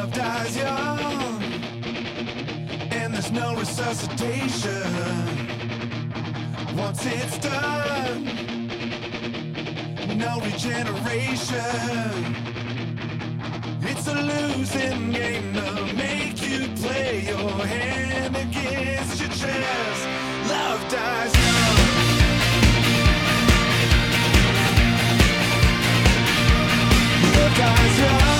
Love dies young, and there's no resuscitation. Once it's done, no regeneration. It's a losing game to make you play your hand against your chest. Love dies young. Love dies young,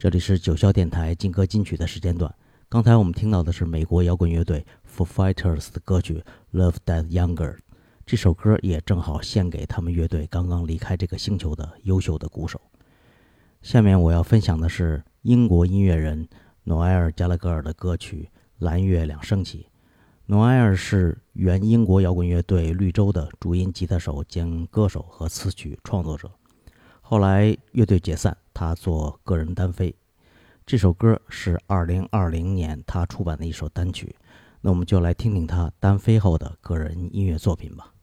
这里是九霄电台劲歌金曲的时间段。刚才我们听到的是美国摇滚乐队 Foo Fighters 的歌曲《Love That Younger》，这首歌也正好献给他们乐队刚刚离开这个星球的优秀的鼓手。下面我要分享的是英国音乐人诺埃尔·加拉格尔的歌曲《蓝月亮升起》。诺埃尔是原英国摇滚乐队绿洲的主音吉他手兼歌手和词曲创作者。后来乐队解散，他做个人单飞。这首歌是二零二零年他出版的一首单曲，那我们就来听听他单飞后的个人音乐作品吧。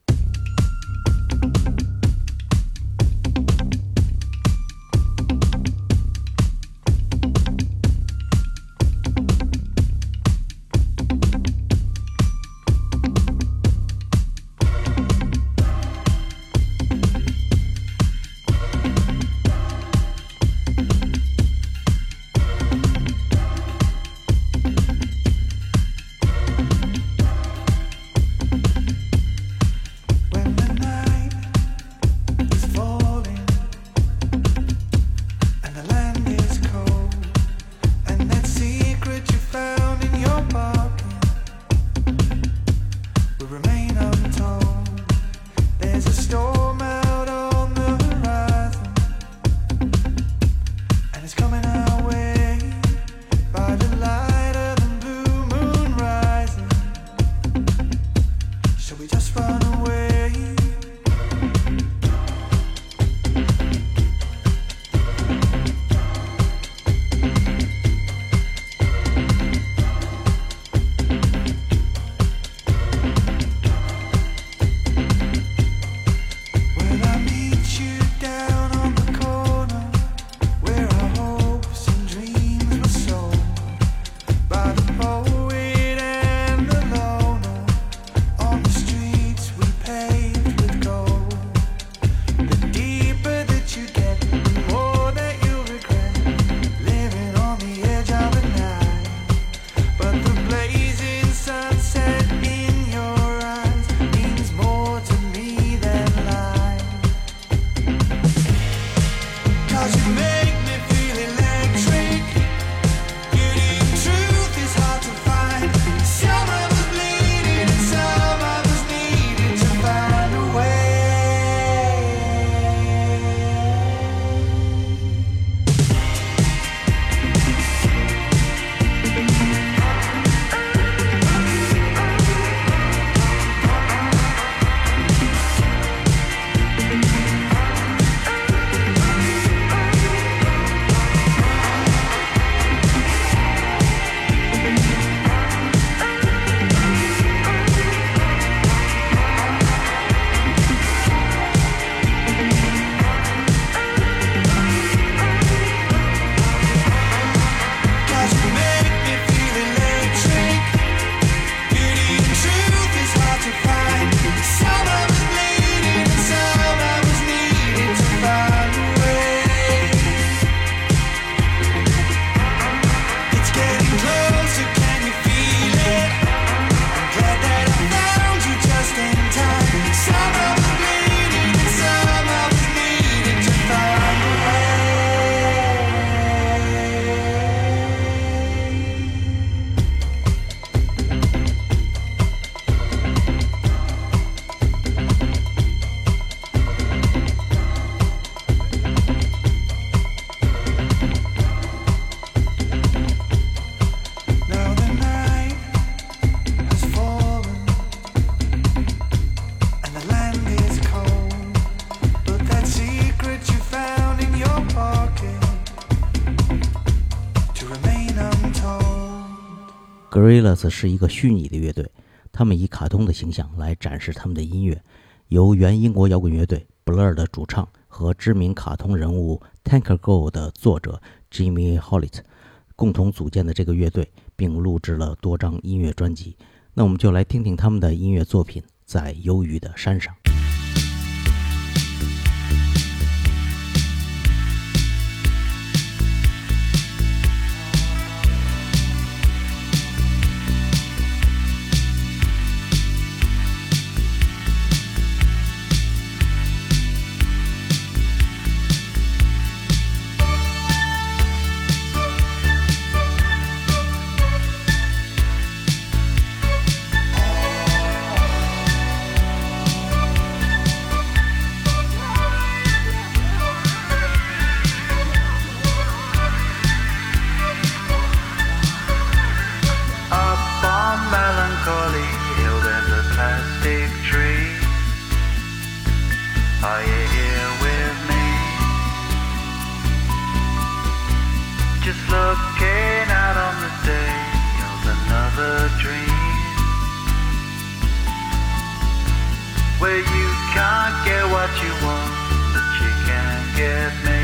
Villas 是一个虚拟的乐队，他们以卡通的形象来展示他们的音乐。由原英国摇滚乐队 Blur 的主唱和知名卡通人物 Tanker Go 的作者 Jimmy Hollett 共同组建的这个乐队，并录制了多张音乐专辑。那我们就来听听他们的音乐作品，在忧郁的山上。Just looking out on the day of another dream. Where you can't get what you want But you can get me.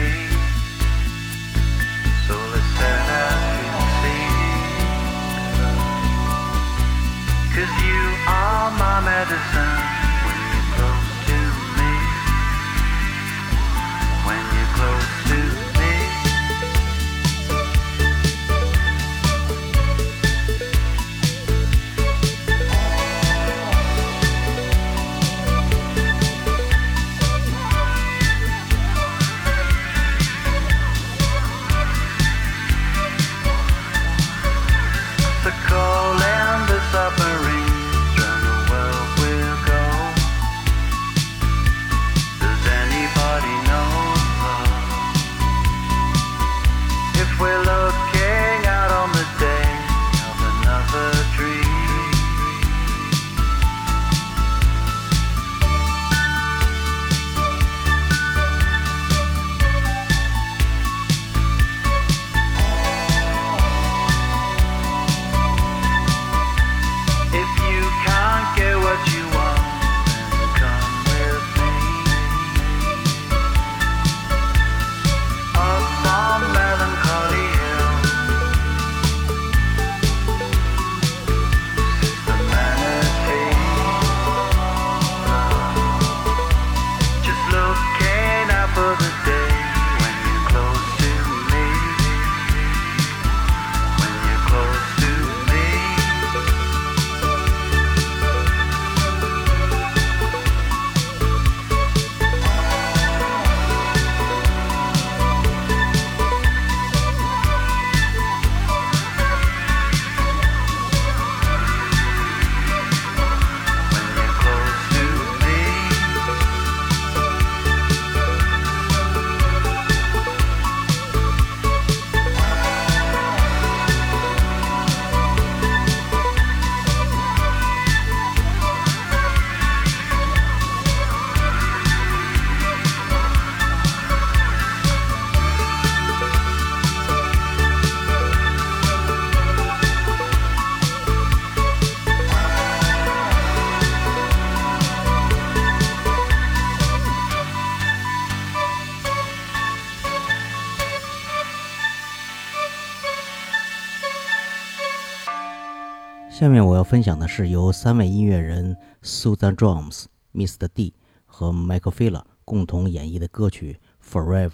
下面我要分享的是由三位音乐人 Susan Drums、Mr. D 和 Michael Fila 共同演绎的歌曲《Forever》。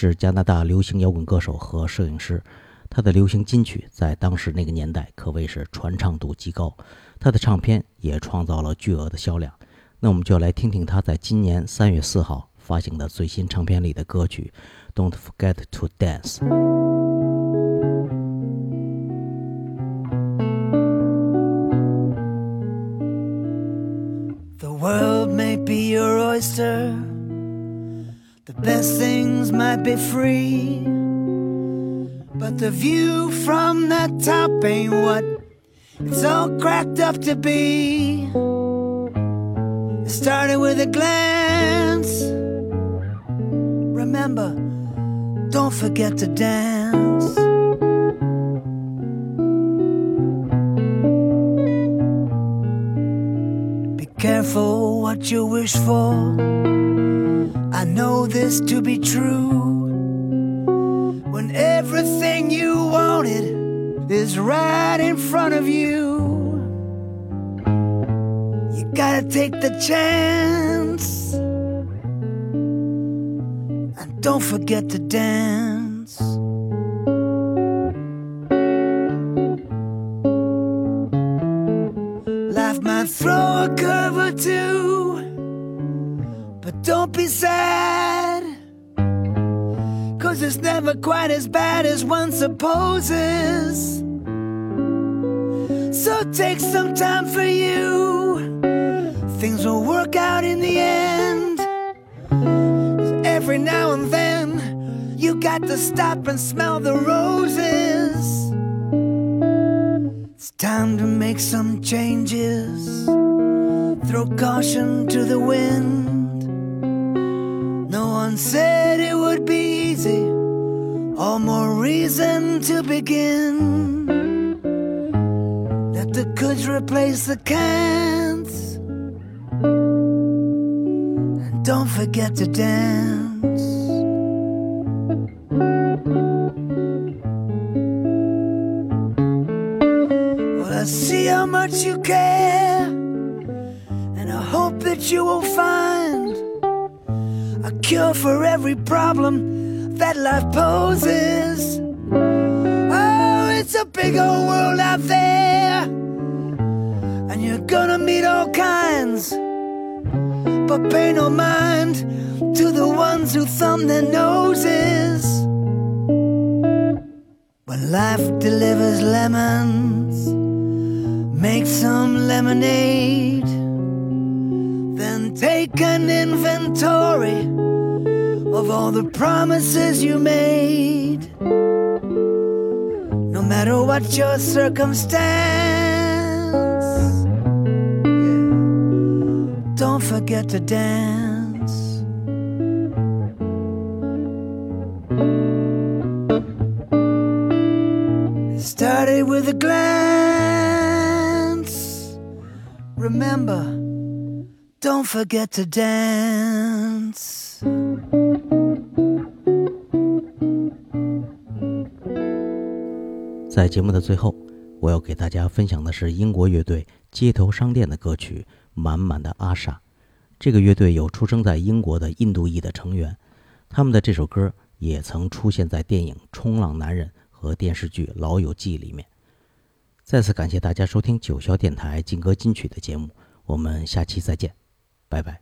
是加拿大流行摇滚歌手和摄影师，他的流行金曲在当时那个年代可谓是传唱度极高，他的唱片也创造了巨额的销量。那我们就来听听他在今年三月四号发行的最新唱片里的歌曲《Don't Forget to Dance》。The world may be your oyster. The best things might be free. But the view from the top ain't what it's all cracked up to be. It started with a glance. Remember, don't forget to dance. Careful what you wish for. I know this to be true. When everything you wanted is right in front of you, you gotta take the chance. And don't forget to dance. Might throw a curve or two, but don't be sad. Cause it's never quite as bad as one supposes. So take some time for you. Things will work out in the end. every now and then you got to stop and smell the roses. Time to make some changes. Throw caution to the wind. No one said it would be easy. All more reason to begin. Let the coulds replace the can'ts. And don't forget to dance. Much you care. And I hope that you will find a cure for every problem that life poses. Oh, it's a big old world out there, and you're gonna meet all kinds. But pay no mind to the ones who thumb their noses. When life delivers lemons, make some lemonade. Then take an inventory of all the promises you made. No matter what your circumstance, don't forget to dance. Started with a glance. Remember, don't forget to dance. 在节目的最后，我要给大家分享的是英国乐队街头商店的歌曲《满满的阿莎》。这个乐队有出生在英国的印度裔的成员，他们的这首歌也曾出现在电影《冲浪男人》和电视剧《老友记》里面。再次感谢大家收听九霄电台劲歌金曲的节目，我们下期再见，拜拜。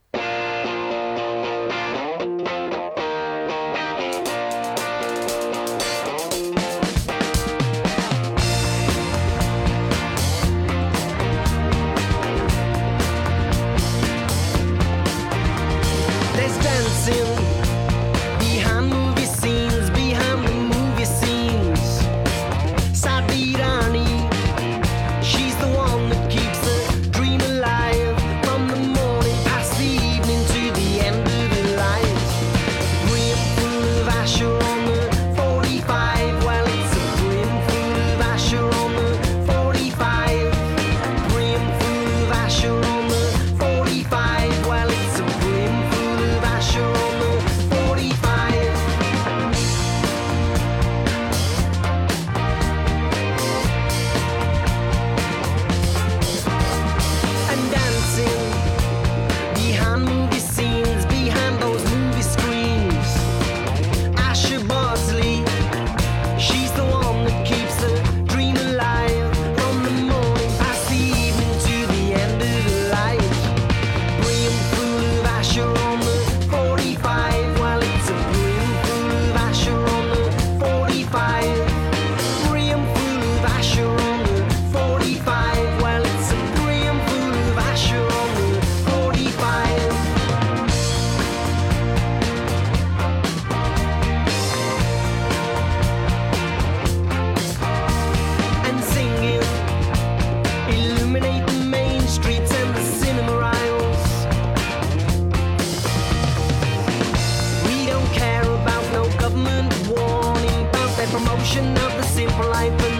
Life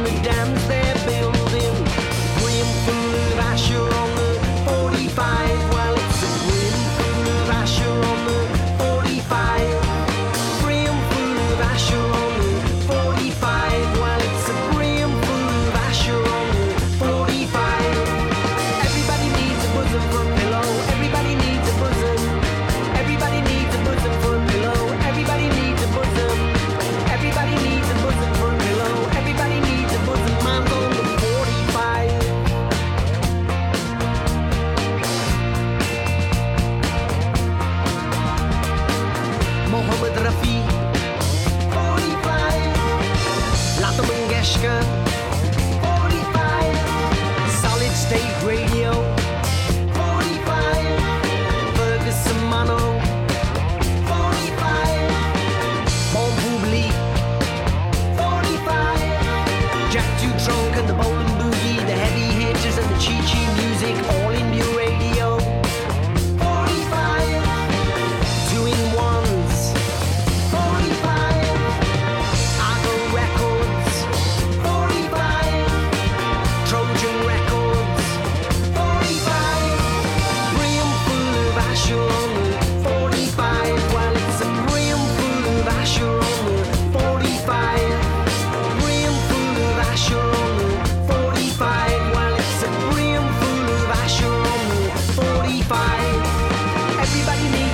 everybody needs